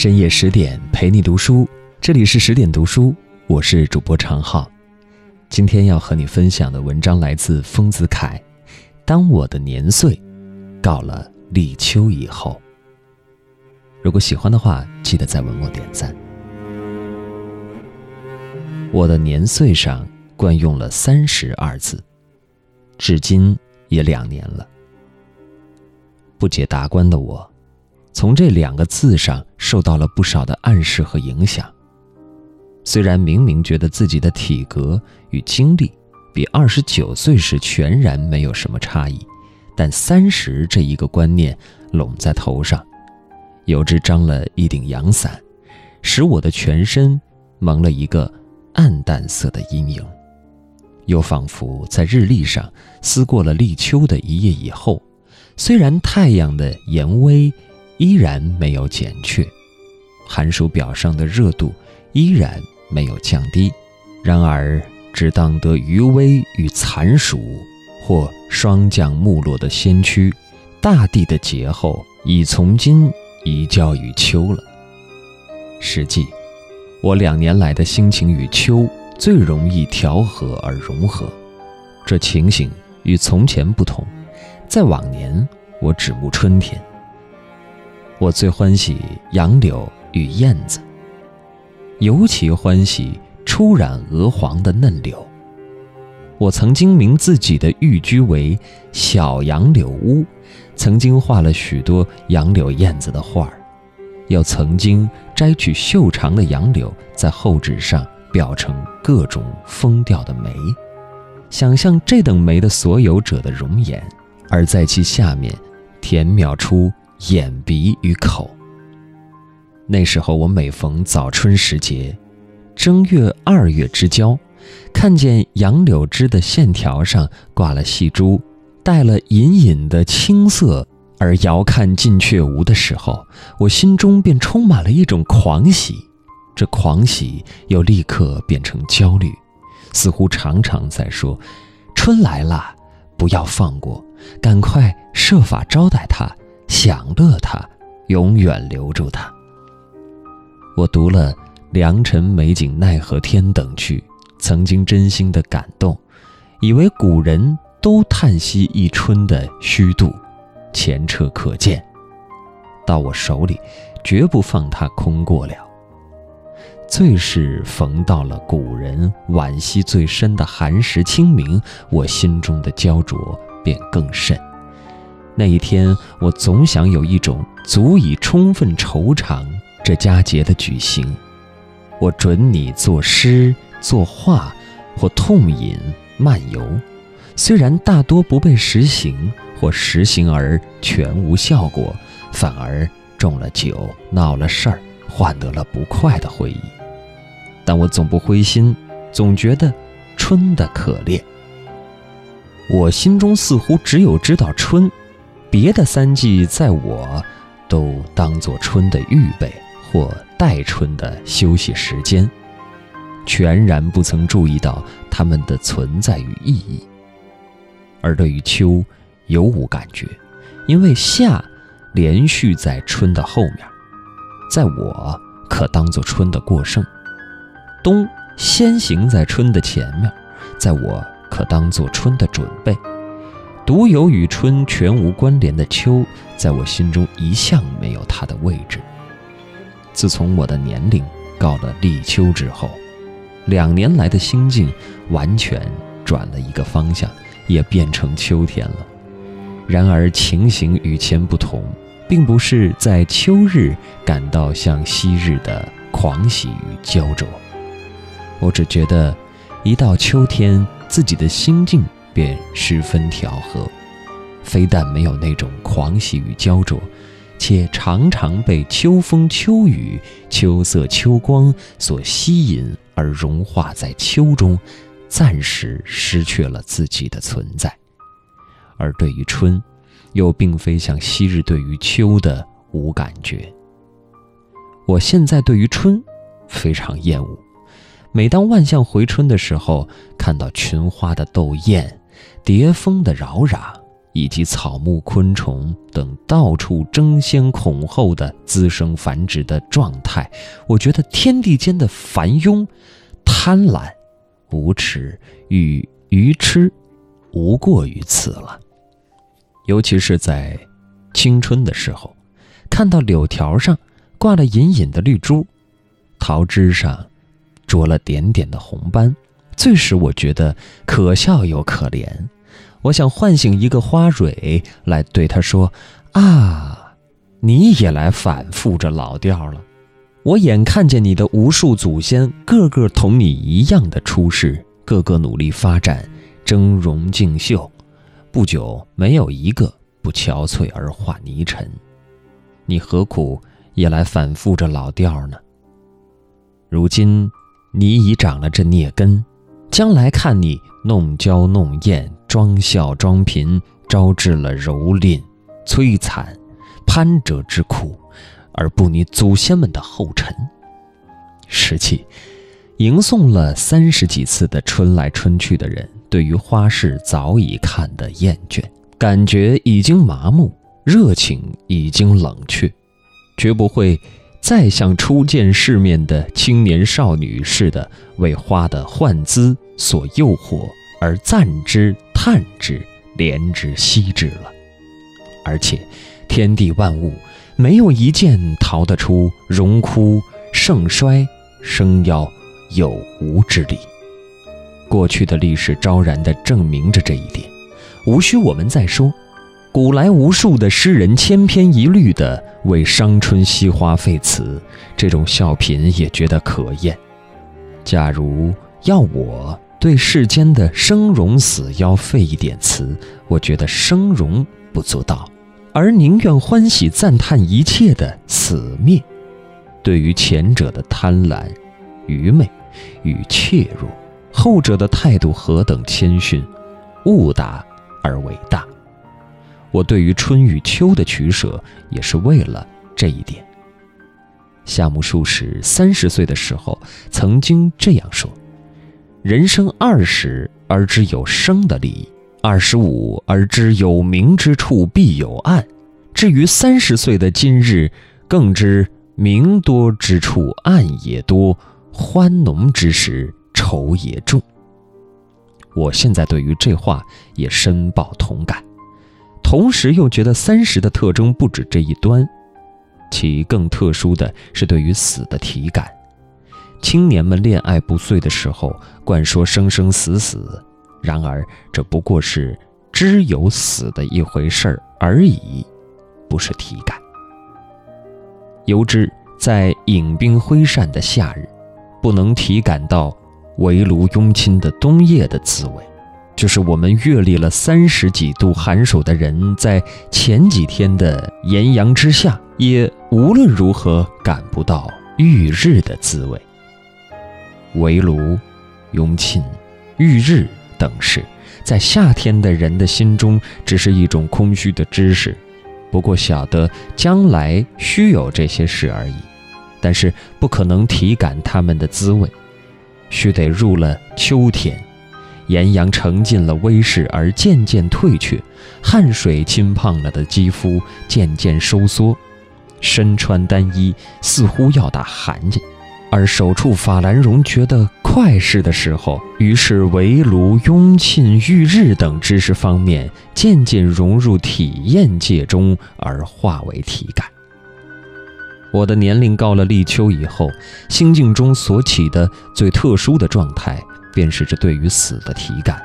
深夜十点陪你读书，这里是十点读书，我是主播常浩。今天要和你分享的文章来自丰子恺。当我的年岁到了立秋以后，如果喜欢的话，记得在文末点赞。我的年岁上惯用了“三十”二字，至今也两年了。不解达观的我。从这两个字上受到了不少的暗示和影响。虽然明明觉得自己的体格与经历比二十九岁时全然没有什么差异，但三十这一个观念拢在头上，有只张了一顶阳伞，使我的全身蒙了一个暗淡色的阴影，又仿佛在日历上撕过了立秋的一页以后，虽然太阳的严威。依然没有减却，寒暑表上的热度依然没有降低。然而，只当得余威与残暑，或霜降没落的先驱，大地的劫后已从今移交于秋了。实际，我两年来的心情与秋最容易调和而融合。这情形与从前不同，在往年我只慕春天。我最欢喜杨柳与燕子，尤其欢喜初染鹅黄的嫩柳。我曾经名自己的寓居为小杨柳屋，曾经画了许多杨柳燕子的画儿，又曾经摘取秀长的杨柳，在厚纸上裱成各种风调的梅，想象这等梅的所有者的容颜，而在其下面填描出。眼鼻与口。那时候，我每逢早春时节，正月、二月之交，看见杨柳枝的线条上挂了细珠，带了隐隐的青色，而遥看近却无的时候，我心中便充满了一种狂喜。这狂喜又立刻变成焦虑，似乎常常在说：“春来了，不要放过，赶快设法招待他。”享乐它，永远留住它。我读了《良辰美景奈何天》等句，曾经真心的感动，以为古人都叹息一春的虚度，前车可鉴。到我手里，绝不放它空过了。最是逢到了古人惋惜最深的寒食清明，我心中的焦灼便更甚。那一天，我总想有一种足以充分惆怅这佳节的举行。我准你作诗、作画，或痛饮、漫游。虽然大多不被实行，或实行而全无效果，反而中了酒、闹了事儿，换得了不快的回忆。但我总不灰心，总觉得春的可怜。我心中似乎只有知道春。别的三季，在我都当作春的预备或待春的休息时间，全然不曾注意到它们的存在与意义。而对于秋，尤无感觉，因为夏连续在春的后面，在我可当作春的过剩；冬先行在春的前面，在我可当作春的准备。独有与春全无关联的秋，在我心中一向没有它的位置。自从我的年龄到了立秋之后，两年来的心境完全转了一个方向，也变成秋天了。然而情形与前不同，并不是在秋日感到像昔日的狂喜与焦灼，我只觉得一到秋天，自己的心境。便十分调和，非但没有那种狂喜与焦灼，且常常被秋风秋雨、秋色秋光所吸引，而融化在秋中，暂时失去了自己的存在。而对于春，又并非像昔日对于秋的无感觉。我现在对于春非常厌恶。每当万象回春的时候，看到群花的斗艳。蝶蜂的扰攘，以及草木昆虫等到处争先恐后的滋生繁殖的状态，我觉得天地间的繁庸、贪婪、无耻与愚痴，无过于此了。尤其是在青春的时候，看到柳条上挂了隐隐的绿珠，桃枝上着了点点的红斑，最使我觉得可笑又可怜。我想唤醒一个花蕊来对他说：“啊，你也来反复着老调了。我眼看见你的无数祖先，个个同你一样的出世，个个努力发展，峥嵘竞秀，不久没有一个不憔悴而化泥尘。你何苦也来反复着老调呢？如今你已长了这孽根，将来看你弄娇弄艳。”装笑装贫，招致了蹂躏、摧残、攀折之苦，而不你祖先们的后尘。十七，吟诵了三十几次的春来春去的人，对于花事早已看得厌倦，感觉已经麻木，热情已经冷却，绝不会再像初见世面的青年少女似的，为花的幻姿所诱惑而赞之。叹之，怜之，惜之了。而且，天地万物没有一件逃得出荣枯、盛衰、生夭、有无之理。过去的历史昭然地证明着这一点，无需我们再说。古来无数的诗人千篇一律地为伤春惜花废词，这种笑贫也觉得可厌。假如要我。对世间的生荣死要费一点词，我觉得生荣不足道，而宁愿欢喜赞叹一切的死灭。对于前者的贪婪、愚昧与怯弱，后者的态度何等谦逊、悟达而伟大。我对于春与秋的取舍，也是为了这一点。夏目漱石三十岁的时候曾经这样说。人生二十而知有生的利益，二十五而知有明之处必有暗。至于三十岁的今日，更知明多之处暗也多，欢浓之时愁也重。我现在对于这话也深抱同感，同时又觉得三十的特征不止这一端，其更特殊的是对于死的体感。青年们恋爱不遂的时候，惯说生生死死，然而这不过是知有死的一回事儿而已，不是体感。由之在饮冰挥扇的夏日，不能体感到围炉拥亲的冬夜的滋味，就是我们阅历了三十几度寒暑的人，在前几天的炎阳之下，也无论如何感不到浴日的滋味。围炉、拥寝、遇日等事，在夏天的人的心中，只是一种空虚的知识。不过晓得将来须有这些事而已，但是不可能体感它们的滋味。须得入了秋天，炎阳沉尽了威势而渐渐退却，汗水浸胖了的肌肤渐渐收缩，身穿单衣似乎要打寒噤。而手触法兰绒觉得快事的时候，于是围炉、拥亲、遇日等知识方面渐渐融入体验界中，而化为体感。我的年龄到了立秋以后，心境中所起的最特殊的状态，便是这对于死的体感。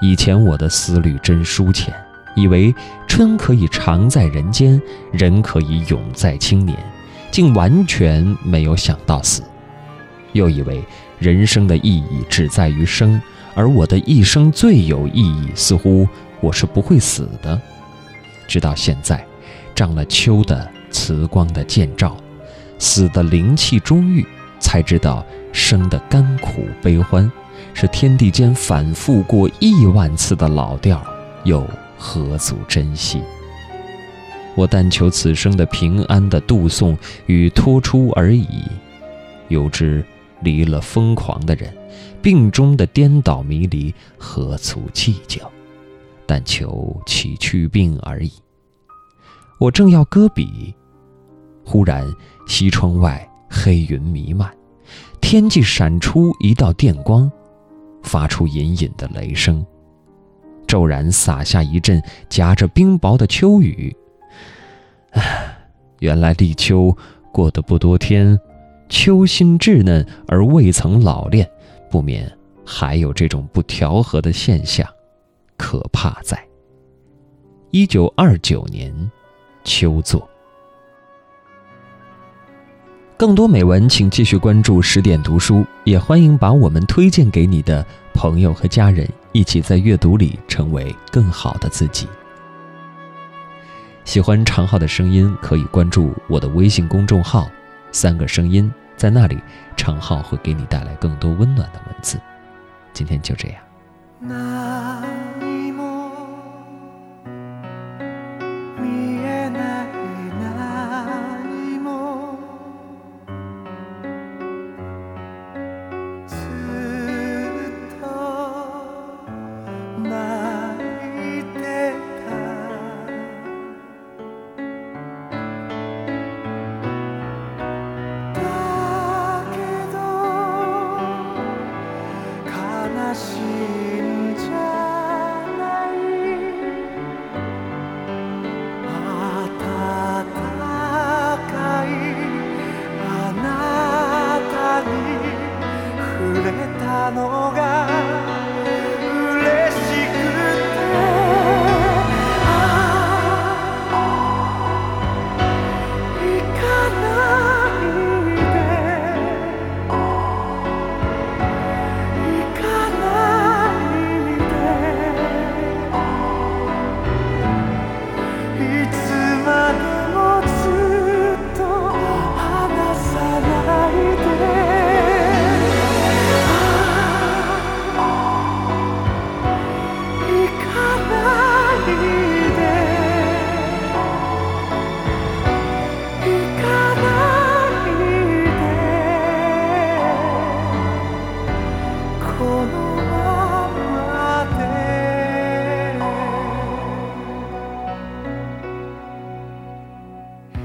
以前我的思虑真疏浅，以为春可以常在人间，人可以永在青年，竟完全没有想到死。又以为人生的意义只在于生，而我的一生最有意义，似乎我是不会死的。直到现在，长了秋的慈光的见照，死的灵气中郁，才知道生的甘苦悲欢，是天地间反复过亿万次的老调，又何足珍惜？我但求此生的平安的度送与托出而已，有之。离了疯狂的人，病中的颠倒迷离，何足计较？但求其去病而已。我正要搁笔，忽然西窗外黑云弥漫，天际闪出一道电光，发出隐隐的雷声，骤然洒下一阵夹着冰雹的秋雨。唉，原来立秋过得不多天，秋心稚嫩而未曾老练，不免还有这种不调和的现象，可怕在。一九二九年。秋作。更多美文，请继续关注十点读书，也欢迎把我们推荐给你的朋友和家人，一起在阅读里成为更好的自己。喜欢长浩的声音，可以关注我的微信公众号“三个声音”，在那里，长浩会给你带来更多温暖的文字。今天就这样。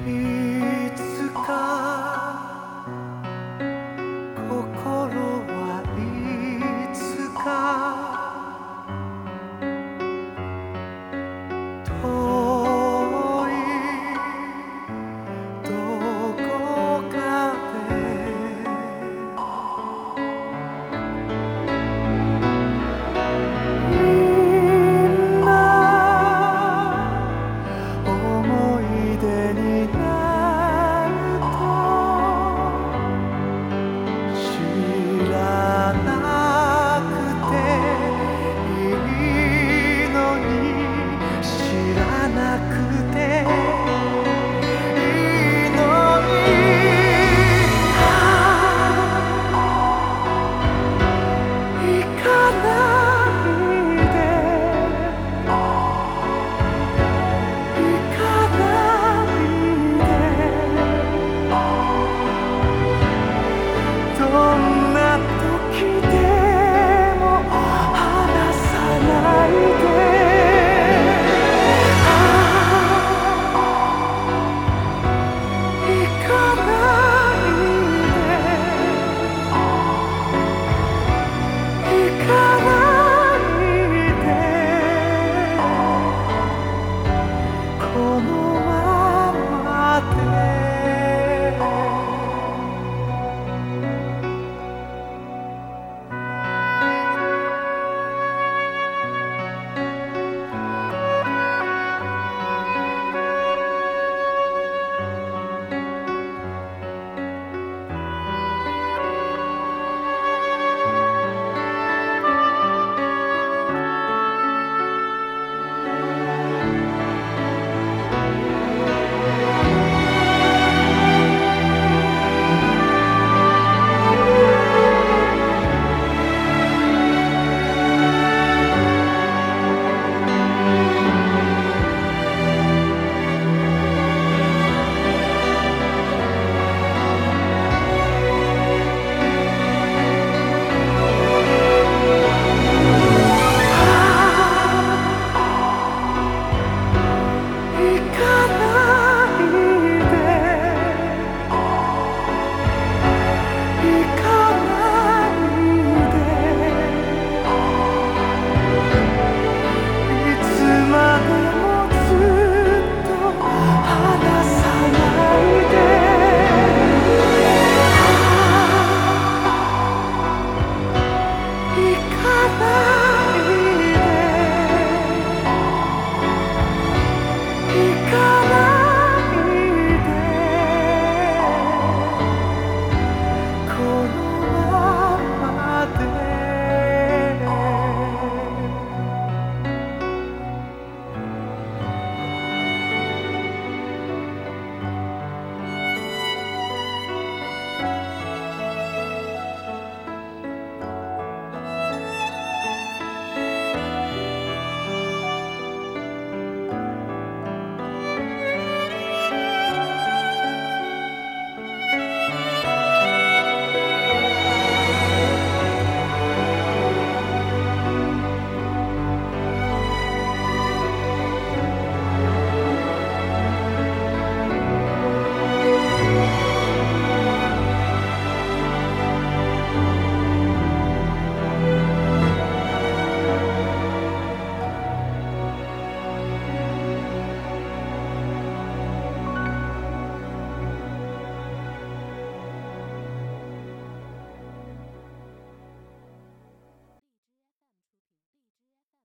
you.